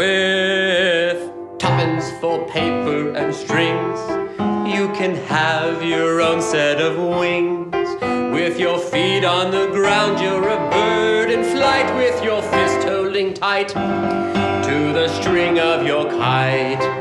With tuppence for paper and strings, you can have your own set of wings. With your feet on the ground, you're a bird in flight with your fist holding tight to the string of your kite.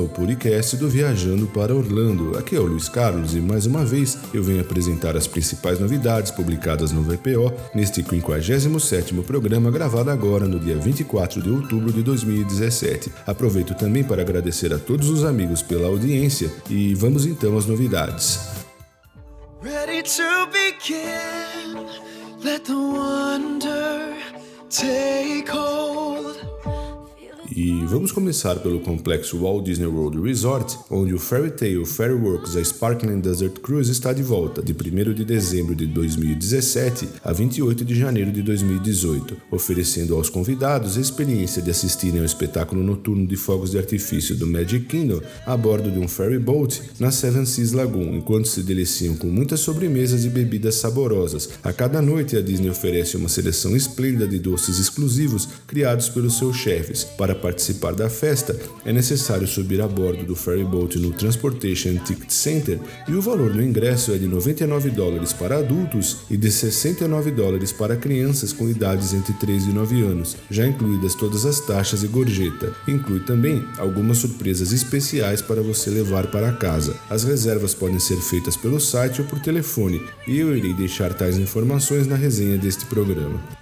Ao podcast do Viajando para Orlando. Aqui é o Luiz Carlos e mais uma vez eu venho apresentar as principais novidades publicadas no VPO neste 57º programa gravado agora no dia 24 de outubro de 2017. Aproveito também para agradecer a todos os amigos pela audiência e vamos então às novidades. Ready to begin, let the wonder take hold. E vamos começar pelo complexo Walt Disney World Resort, onde o Fairy Tale Works A Sparkling Desert Cruise está de volta, de 1 de dezembro de 2017 a 28 de janeiro de 2018, oferecendo aos convidados a experiência de assistirem ao espetáculo noturno de fogos de artifício do Magic Kingdom a bordo de um ferry boat na Seven Seas Lagoon, enquanto se deliciam com muitas sobremesas e bebidas saborosas. A cada noite, a Disney oferece uma seleção esplêndida de doces exclusivos criados pelos seus chefes para participar da festa, é necessário subir a bordo do ferryboat no Transportation Ticket Center e o valor do ingresso é de 99 dólares para adultos e de 69 dólares para crianças com idades entre 3 e 9 anos, já incluídas todas as taxas e gorjeta. Inclui também algumas surpresas especiais para você levar para casa. As reservas podem ser feitas pelo site ou por telefone, e eu irei deixar tais informações na resenha deste programa.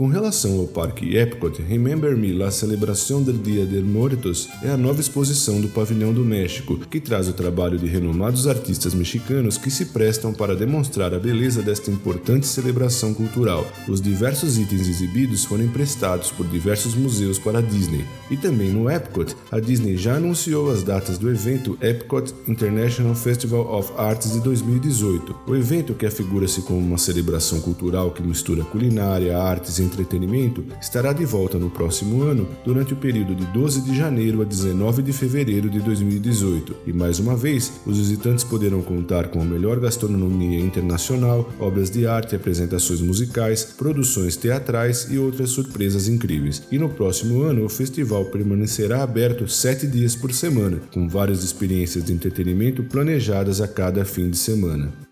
Com relação ao Parque Epcot, Remember Me, La Celebração del Dia de Muertos é a nova exposição do Pavilhão do México, que traz o trabalho de renomados artistas mexicanos que se prestam para demonstrar a beleza desta importante celebração cultural. Os diversos itens exibidos foram emprestados por diversos museus para a Disney. E também no Epcot, a Disney já anunciou as datas do evento Epcot International Festival of Arts de 2018. O evento, que afigura-se como uma celebração cultural que mistura culinária, artes entretenimento estará de volta no próximo ano, durante o período de 12 de janeiro a 19 de fevereiro de 2018. E mais uma vez, os visitantes poderão contar com a melhor gastronomia internacional, obras de arte, apresentações musicais, produções teatrais e outras surpresas incríveis. E no próximo ano, o festival permanecerá aberto sete dias por semana, com várias experiências de entretenimento planejadas a cada fim de semana.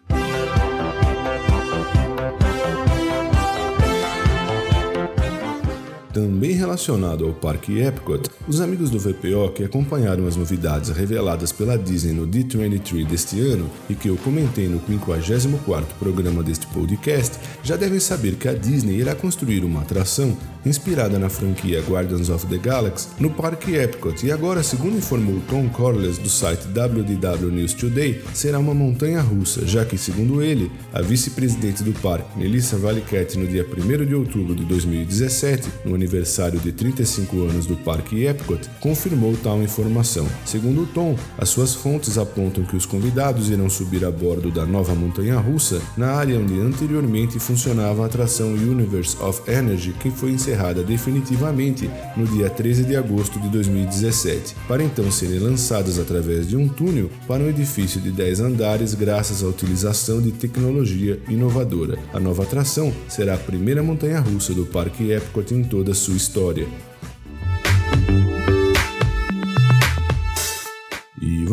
Também relacionado ao Parque Epcot, os amigos do VPO que acompanharam as novidades reveladas pela Disney no D23 deste ano e que eu comentei no 54º programa deste podcast, já devem saber que a Disney irá construir uma atração inspirada na franquia Guardians of the Galaxy no Parque Epcot. E agora, segundo informou Tom Corliss do site WDW News Today, será uma montanha russa, já que, segundo ele, a vice-presidente do parque, Melissa Valiquette, no dia 1 de outubro de 2017, no aniversário de 35 anos do Parque Epcot, confirmou tal informação. Segundo o Tom, as suas fontes apontam que os convidados irão subir a bordo da nova montanha-russa na área onde anteriormente funcionava a atração Universe of Energy, que foi encerrada definitivamente no dia 13 de agosto de 2017, para então serem lançadas através de um túnel para um edifício de 10 andares graças à utilização de tecnologia inovadora. A nova atração será a primeira montanha-russa do Parque Epcot em toda sua história.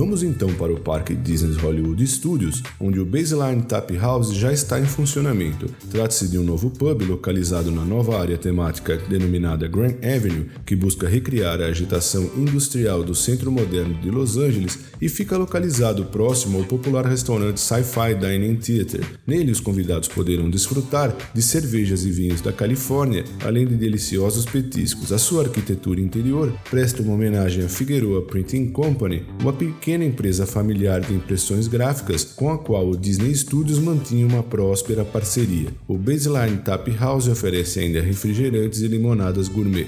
Vamos então para o Parque Disney Hollywood Studios, onde o Baseline Tap House já está em funcionamento. Trata-se de um novo pub localizado na nova área temática denominada Grand Avenue, que busca recriar a agitação industrial do centro moderno de Los Angeles e fica localizado próximo ao popular restaurante Sci-Fi Dining Theater. Nele, os convidados poderão desfrutar de cervejas e vinhos da Califórnia, além de deliciosos petiscos. A sua arquitetura interior presta uma homenagem à Figueroa Printing Company, uma pequena pequena empresa familiar de impressões gráficas com a qual o Disney Studios mantinha uma próspera parceria. O Baseline Tap House oferece ainda refrigerantes e limonadas gourmet.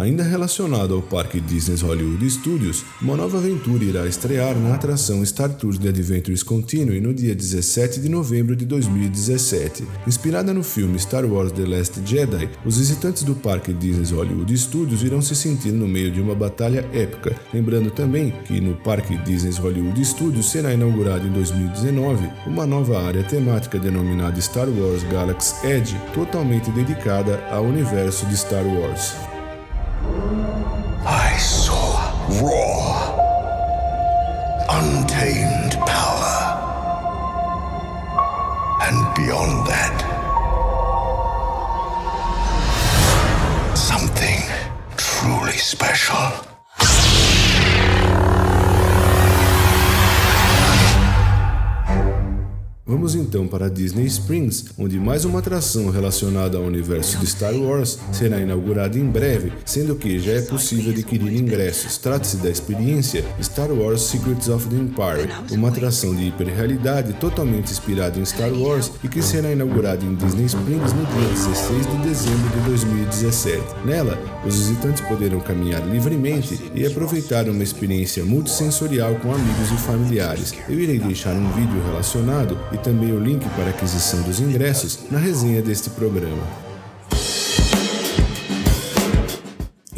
Ainda relacionado ao parque Disney Hollywood Studios, uma nova aventura irá estrear na atração Star Tours The Adventures Continue no dia 17 de novembro de 2017. Inspirada no filme Star Wars The Last Jedi, os visitantes do parque Disney Hollywood Studios irão se sentir no meio de uma batalha épica. Lembrando também que no parque Disney Hollywood Studios será inaugurado em 2019 uma nova área temática denominada Star Wars Galaxy Edge, totalmente dedicada ao universo de Star Wars. I saw raw, untamed então para Disney Springs, onde mais uma atração relacionada ao universo de Star Wars será inaugurada em breve, sendo que já é possível adquirir ingressos. Trata-se da experiência Star Wars Secrets of the Empire, uma atração de hiperrealidade totalmente inspirada em Star Wars e que será inaugurada em Disney Springs no dia 16 de dezembro de 2017. Nela, os visitantes poderão caminhar livremente e aproveitar uma experiência multissensorial com amigos e familiares. Eu irei deixar um vídeo relacionado e também o link para aquisição dos ingressos na resenha deste programa.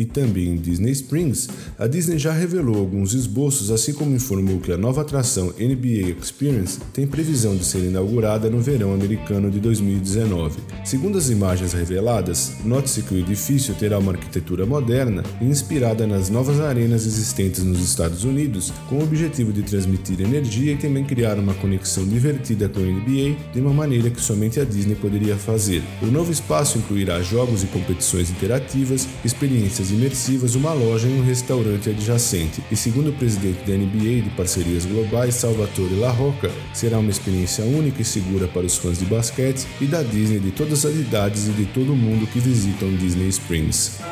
E também em Disney Springs, a Disney já revelou alguns esboços, assim como informou que a nova atração NBA Experience tem previsão de ser inaugurada no verão americano de 2019. Segundo as imagens reveladas, note-se que o edifício terá uma arquitetura moderna e inspirada nas novas arenas existentes nos Estados Unidos, com o objetivo de transmitir energia e também criar uma conexão divertida com a NBA de uma maneira que somente a Disney poderia fazer. O novo espaço incluirá jogos e competições interativas, experiências imersivas, uma loja e um restaurante adjacente. E segundo o presidente da NBA de parcerias globais, Salvatore La Rocca, será uma experiência única e segura para os fãs de basquete e da Disney de todas as idades e de todo mundo que visitam Disney Springs.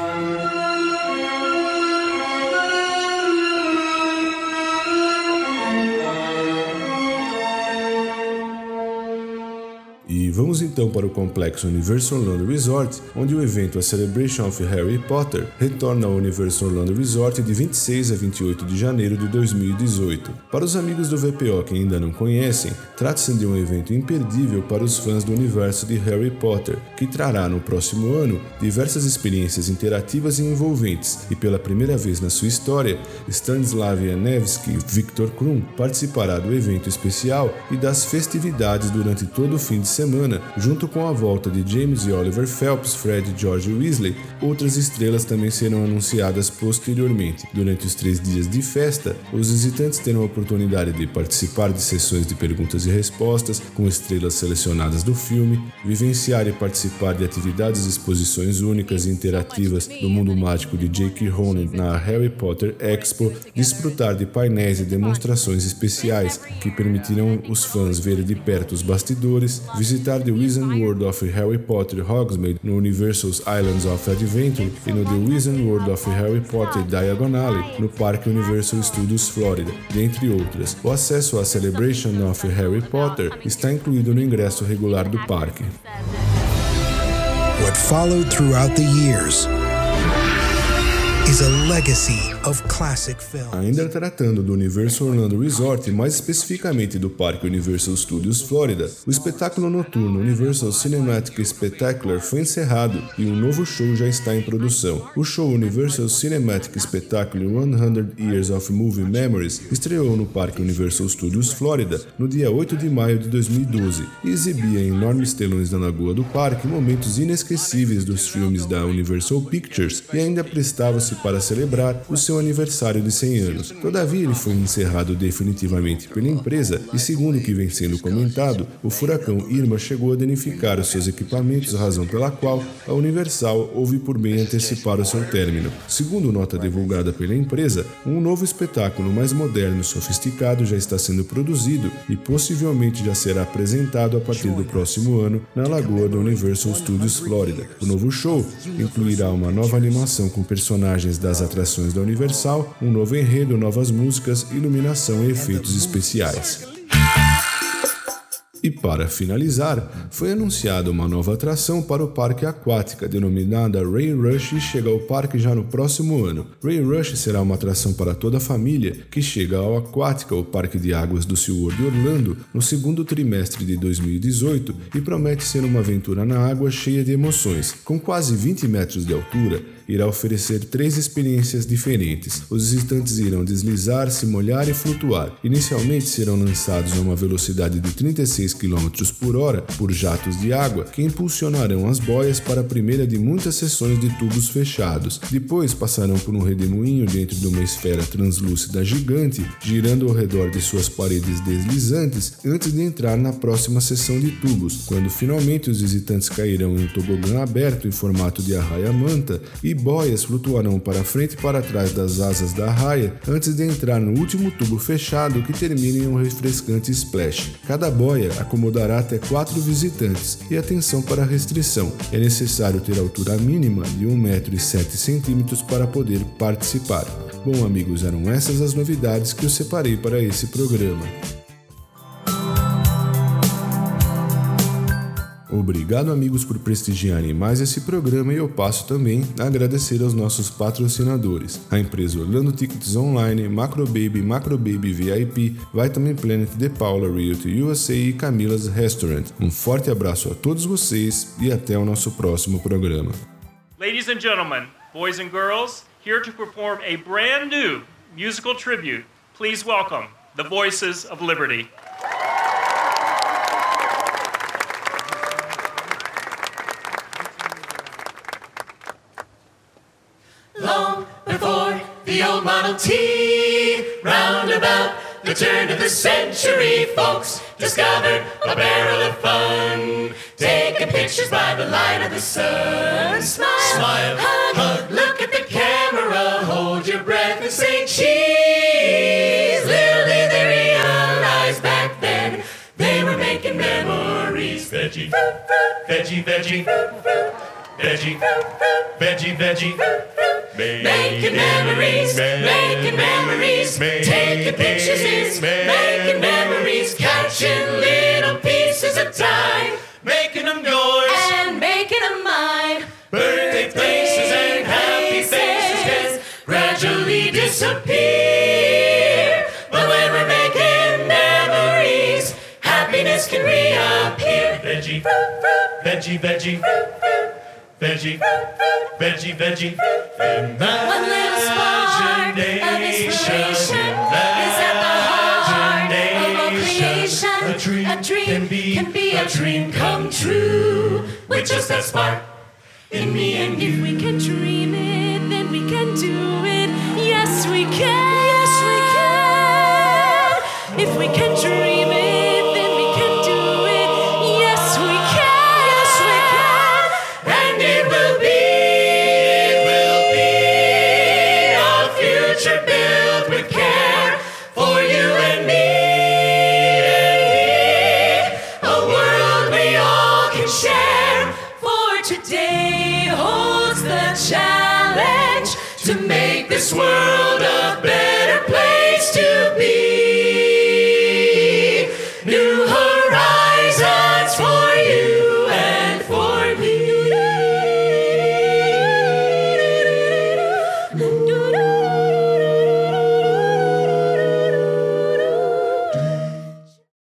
Vamos então para o complexo Universal Orlando Resort, onde o evento A Celebration of Harry Potter retorna ao Universal Orlando Resort de 26 a 28 de janeiro de 2018. Para os amigos do VPO que ainda não conhecem, trata-se de um evento imperdível para os fãs do universo de Harry Potter, que trará no próximo ano diversas experiências interativas e envolventes, e pela primeira vez na sua história, Stanislav Janevski Victor Krum participará do evento especial e das festividades durante todo o fim de semana, junto com a volta de James e Oliver Phelps, Fred e George Weasley, outras estrelas também serão anunciadas posteriormente. Durante os três dias de festa, os visitantes terão a oportunidade de participar de sessões de perguntas e respostas com estrelas selecionadas do filme, vivenciar e participar de atividades e exposições únicas e interativas do mundo mágico de J.K. Rowling na Harry Potter Expo, desfrutar de painéis e demonstrações especiais que permitirão os fãs ver de perto os bastidores, visitar The Wizard World of Harry Potter Hogsmeade no Universal's Islands of Adventure e no The Wizard World of Harry Potter Diagon no Parque Universal Studios Florida, dentre outras. O acesso à Celebration of Harry Potter está incluído no ingresso regular do parque. What followed throughout the years Ainda tratando do Universal Orlando Resort, mais especificamente do Parque Universal Studios Florida, o espetáculo noturno Universal Cinematic Spectacular foi encerrado e um novo show já está em produção. O show Universal Cinematic Spectacular 100 Years of Movie Memories estreou no Parque Universal Studios Florida no dia 8 de maio de 2012 e exibia em enormes telões da lagoa do parque momentos inesquecíveis dos filmes da Universal Pictures e ainda prestava-se para celebrar o seu aniversário de 100 anos. Todavia, ele foi encerrado definitivamente pela empresa e, segundo o que vem sendo comentado, o furacão Irma chegou a danificar os seus equipamentos, razão pela qual a Universal houve por bem antecipar o seu término. Segundo nota divulgada pela empresa, um novo espetáculo mais moderno e sofisticado já está sendo produzido e possivelmente já será apresentado a partir do próximo ano na lagoa do Universal Studios Florida. O novo show incluirá uma nova animação com personagens imagens das atrações da Universal, um novo enredo, novas músicas, iluminação e efeitos especiais. E para finalizar, foi anunciada uma nova atração para o parque aquática, denominada Ray Rush, e chega ao parque já no próximo ano. Ray Rush será uma atração para toda a família que chega ao Aquática, o Parque de Águas do SeaWorld Orlando, no segundo trimestre de 2018 e promete ser uma aventura na água cheia de emoções. Com quase 20 metros de altura, irá oferecer três experiências diferentes. Os visitantes irão deslizar, se molhar e flutuar. Inicialmente serão lançados a uma velocidade de 36 km por hora por jatos de água que impulsionarão as boias para a primeira de muitas sessões de tubos fechados. Depois passarão por um redemoinho dentro de uma esfera translúcida gigante, girando ao redor de suas paredes deslizantes antes de entrar na próxima sessão de tubos, quando finalmente os visitantes cairão em um tobogã aberto em formato de arraia-manta e boias flutuarão para frente e para trás das asas da raia antes de entrar no último tubo fechado que termina em um refrescante splash. Cada boia acomodará até quatro visitantes e atenção para a restrição. É necessário ter altura mínima de 1,07m para poder participar. Bom, amigos, eram essas as novidades que eu separei para esse programa. Obrigado, amigos, por prestigiarem mais esse programa e eu passo também a agradecer aos nossos patrocinadores: a empresa Orlando Tickets Online, Macrobaby, Macrobaby VIP, Vitamin Planet, The Paula Realty USA e Camila's Restaurant. Um forte abraço a todos vocês e até o nosso próximo programa. Ladies and gentlemen, boys and girls, here to perform a brand new musical tribute, please welcome the Voices of Liberty. The old Model T. Round about the turn of the century, folks discovered a barrel of fun. Taking pictures by the light of the sun. Smile, smile, hug, hug. Look at the camera, hold your breath and say cheese. Little did they realize back then they were making memories. Veggie, veggie, veggie, veggie, veggie, veggie. Making memories, making memories, taking pictures is making memories, catching little pieces of time, making them yours. And making them mine. Birthday places and happy faces can gradually disappear, but when we're making memories, happiness can reappear. Veggie, veggie, veggie. Veggie, veggie, veggie. One little spark of inspiration is at the heart of all creation. A dream, A dream can be, can be a dream come true with just that spark in me and you. If we can dream it, then we can do it. Yes, we can. this world.